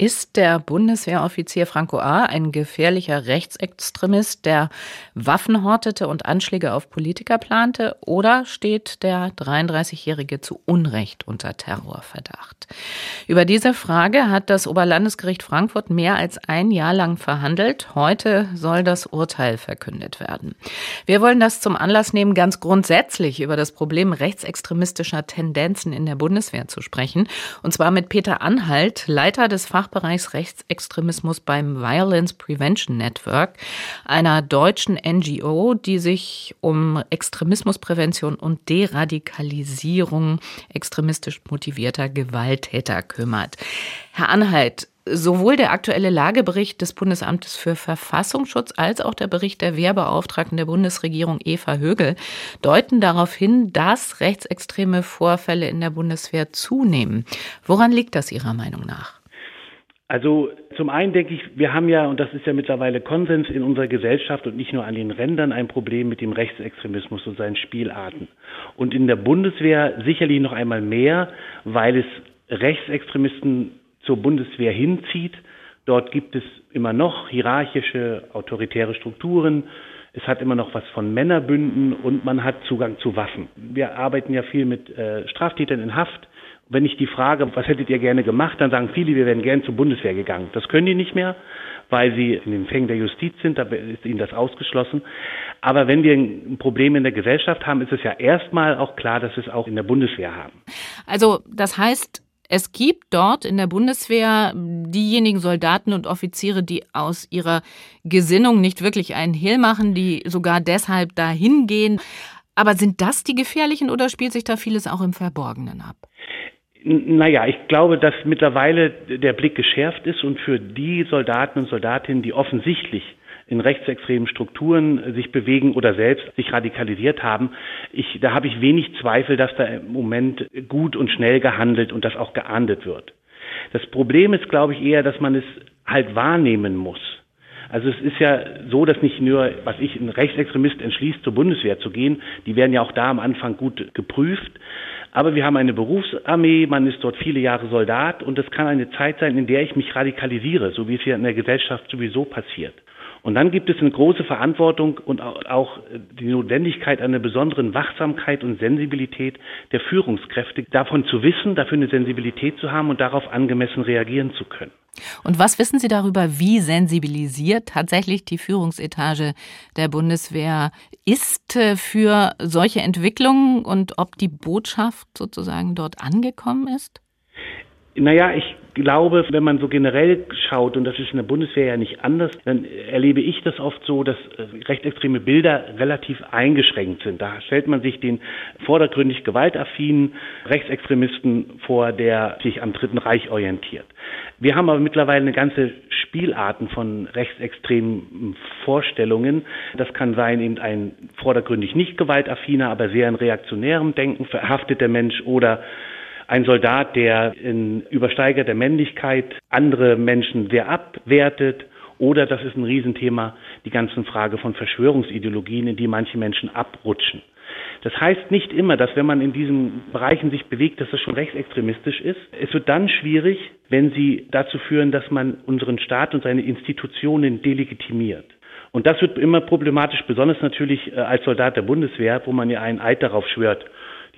Ist der Bundeswehroffizier Franco A. ein gefährlicher Rechtsextremist, der Waffen hortete und Anschläge auf Politiker plante? Oder steht der 33-Jährige zu Unrecht unter Terrorverdacht? Über diese Frage hat das Oberlandesgericht Frankfurt mehr als ein Jahr lang verhandelt. Heute soll das Urteil verkündet werden. Wir wollen das zum Anlass nehmen, ganz grundsätzlich über das Problem rechtsextremistischer Tendenzen in der Bundeswehr zu sprechen. Und zwar mit Peter Anhalt, Leiter des Fach Fachbereichs Rechtsextremismus beim Violence Prevention Network, einer deutschen NGO, die sich um Extremismusprävention und Deradikalisierung extremistisch motivierter Gewalttäter kümmert. Herr Anhalt, Sowohl der aktuelle Lagebericht des Bundesamtes für Verfassungsschutz als auch der Bericht der Wehrbeauftragten der Bundesregierung Eva Högel deuten darauf hin, dass rechtsextreme Vorfälle in der Bundeswehr zunehmen. Woran liegt das Ihrer Meinung nach? Also zum einen denke ich, wir haben ja, und das ist ja mittlerweile Konsens in unserer Gesellschaft und nicht nur an den Rändern, ein Problem mit dem Rechtsextremismus und seinen Spielarten. Und in der Bundeswehr sicherlich noch einmal mehr, weil es Rechtsextremisten zur Bundeswehr hinzieht. Dort gibt es immer noch hierarchische, autoritäre Strukturen. Es hat immer noch was von Männerbünden und man hat Zugang zu Waffen. Wir arbeiten ja viel mit äh, Straftätern in Haft wenn ich die frage, was hättet ihr gerne gemacht, dann sagen viele, wir wären gern zur Bundeswehr gegangen. Das können die nicht mehr, weil sie in den Fängen der Justiz sind, da ist ihnen das ausgeschlossen. Aber wenn wir ein Problem in der Gesellschaft haben, ist es ja erstmal auch klar, dass wir es auch in der Bundeswehr haben. Also das heißt, es gibt dort in der Bundeswehr diejenigen Soldaten und Offiziere, die aus ihrer Gesinnung nicht wirklich einen Hehl machen, die sogar deshalb dahin gehen. Aber sind das die gefährlichen oder spielt sich da vieles auch im Verborgenen ab? Naja, ich glaube, dass mittlerweile der Blick geschärft ist und für die Soldaten und Soldatinnen, die offensichtlich in rechtsextremen Strukturen sich bewegen oder selbst sich radikalisiert haben, ich, da habe ich wenig Zweifel, dass da im Moment gut und schnell gehandelt und das auch geahndet wird. Das Problem ist, glaube ich, eher, dass man es halt wahrnehmen muss. Also es ist ja so, dass nicht nur, was ich, ein Rechtsextremist entschließt, zur Bundeswehr zu gehen, die werden ja auch da am Anfang gut geprüft, aber wir haben eine Berufsarmee, man ist dort viele Jahre Soldat und es kann eine Zeit sein, in der ich mich radikalisiere, so wie es hier in der Gesellschaft sowieso passiert. Und dann gibt es eine große Verantwortung und auch die Notwendigkeit einer besonderen Wachsamkeit und Sensibilität der Führungskräfte, davon zu wissen, dafür eine Sensibilität zu haben und darauf angemessen reagieren zu können. Und was wissen Sie darüber, wie sensibilisiert tatsächlich die Führungsetage der Bundeswehr ist äh, für solche Entwicklungen und ob die Botschaft sozusagen dort angekommen ist? Naja, ich glaube, wenn man so generell schaut, und das ist in der Bundeswehr ja nicht anders, dann erlebe ich das oft so, dass äh, rechtsextreme Bilder relativ eingeschränkt sind. Da stellt man sich den vordergründig gewaltaffinen Rechtsextremisten vor, der sich am Dritten Reich orientiert. Wir haben aber mittlerweile eine ganze Spielarten von rechtsextremen Vorstellungen. Das kann sein eben ein vordergründig nicht gewaltaffiner, aber sehr in reaktionärem Denken verhafteter Mensch oder ein Soldat, der in übersteigerter Männlichkeit andere Menschen sehr abwertet. Oder, das ist ein Riesenthema, die ganzen Frage von Verschwörungsideologien, in die manche Menschen abrutschen. Das heißt nicht immer, dass wenn man in diesen Bereichen sich bewegt, dass das schon rechtsextremistisch ist. Es wird dann schwierig, wenn sie dazu führen, dass man unseren Staat und seine Institutionen delegitimiert. Und das wird immer problematisch, besonders natürlich äh, als Soldat der Bundeswehr, wo man ja einen Eid darauf schwört,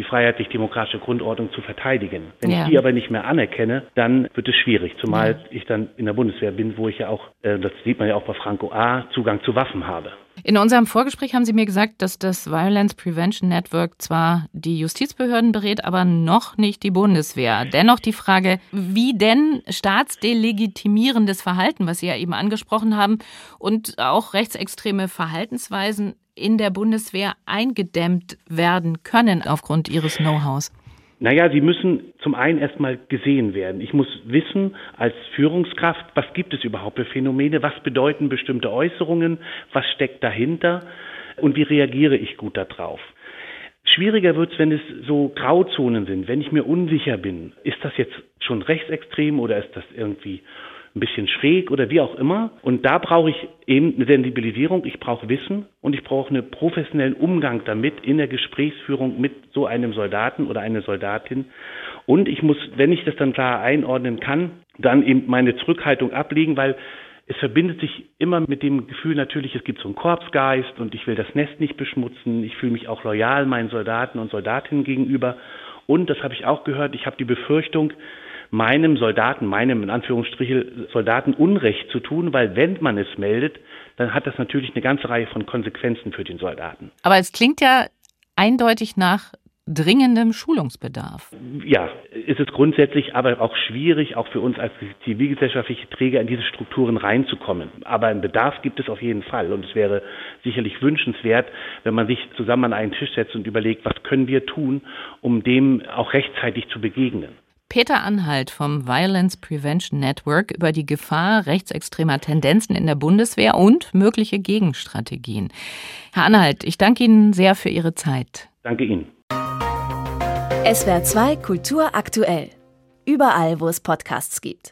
die freiheitlich-demokratische Grundordnung zu verteidigen. Wenn ja. ich die aber nicht mehr anerkenne, dann wird es schwierig, zumal ja. ich dann in der Bundeswehr bin, wo ich ja auch, äh, das sieht man ja auch bei Franco A., Zugang zu Waffen habe. In unserem Vorgespräch haben Sie mir gesagt, dass das Violence Prevention Network zwar die Justizbehörden berät, aber noch nicht die Bundeswehr. Dennoch die Frage, wie denn staatsdelegitimierendes Verhalten, was Sie ja eben angesprochen haben, und auch rechtsextreme Verhaltensweisen in der Bundeswehr eingedämmt werden können aufgrund ihres Know-hows? Naja, sie müssen zum einen erstmal gesehen werden. Ich muss wissen als Führungskraft, was gibt es überhaupt für Phänomene, was bedeuten bestimmte Äußerungen, was steckt dahinter und wie reagiere ich gut darauf. Schwieriger wird es, wenn es so Grauzonen sind, wenn ich mir unsicher bin, ist das jetzt schon rechtsextrem oder ist das irgendwie ein bisschen schräg oder wie auch immer. Und da brauche ich eben eine Sensibilisierung, ich brauche Wissen und ich brauche einen professionellen Umgang damit in der Gesprächsführung mit so einem Soldaten oder einer Soldatin. Und ich muss, wenn ich das dann klar einordnen kann, dann eben meine Zurückhaltung ablegen, weil es verbindet sich immer mit dem Gefühl natürlich, es gibt so einen Korpsgeist und ich will das Nest nicht beschmutzen. Ich fühle mich auch loyal meinen Soldaten und Soldatinnen gegenüber. Und das habe ich auch gehört, ich habe die Befürchtung, meinem Soldaten, meinem in Anführungsstrichen Soldaten Unrecht zu tun, weil wenn man es meldet, dann hat das natürlich eine ganze Reihe von Konsequenzen für den Soldaten. Aber es klingt ja eindeutig nach dringendem Schulungsbedarf. Ja, ist es grundsätzlich aber auch schwierig, auch für uns als zivilgesellschaftliche Träger in diese Strukturen reinzukommen. Aber einen Bedarf gibt es auf jeden Fall und es wäre sicherlich wünschenswert, wenn man sich zusammen an einen Tisch setzt und überlegt, was können wir tun, um dem auch rechtzeitig zu begegnen. Peter Anhalt vom Violence Prevention Network über die Gefahr rechtsextremer Tendenzen in der Bundeswehr und mögliche Gegenstrategien. Herr Anhalt, ich danke Ihnen sehr für Ihre Zeit. Danke Ihnen. SWR 2 Kultur aktuell. Überall, wo es Podcasts gibt.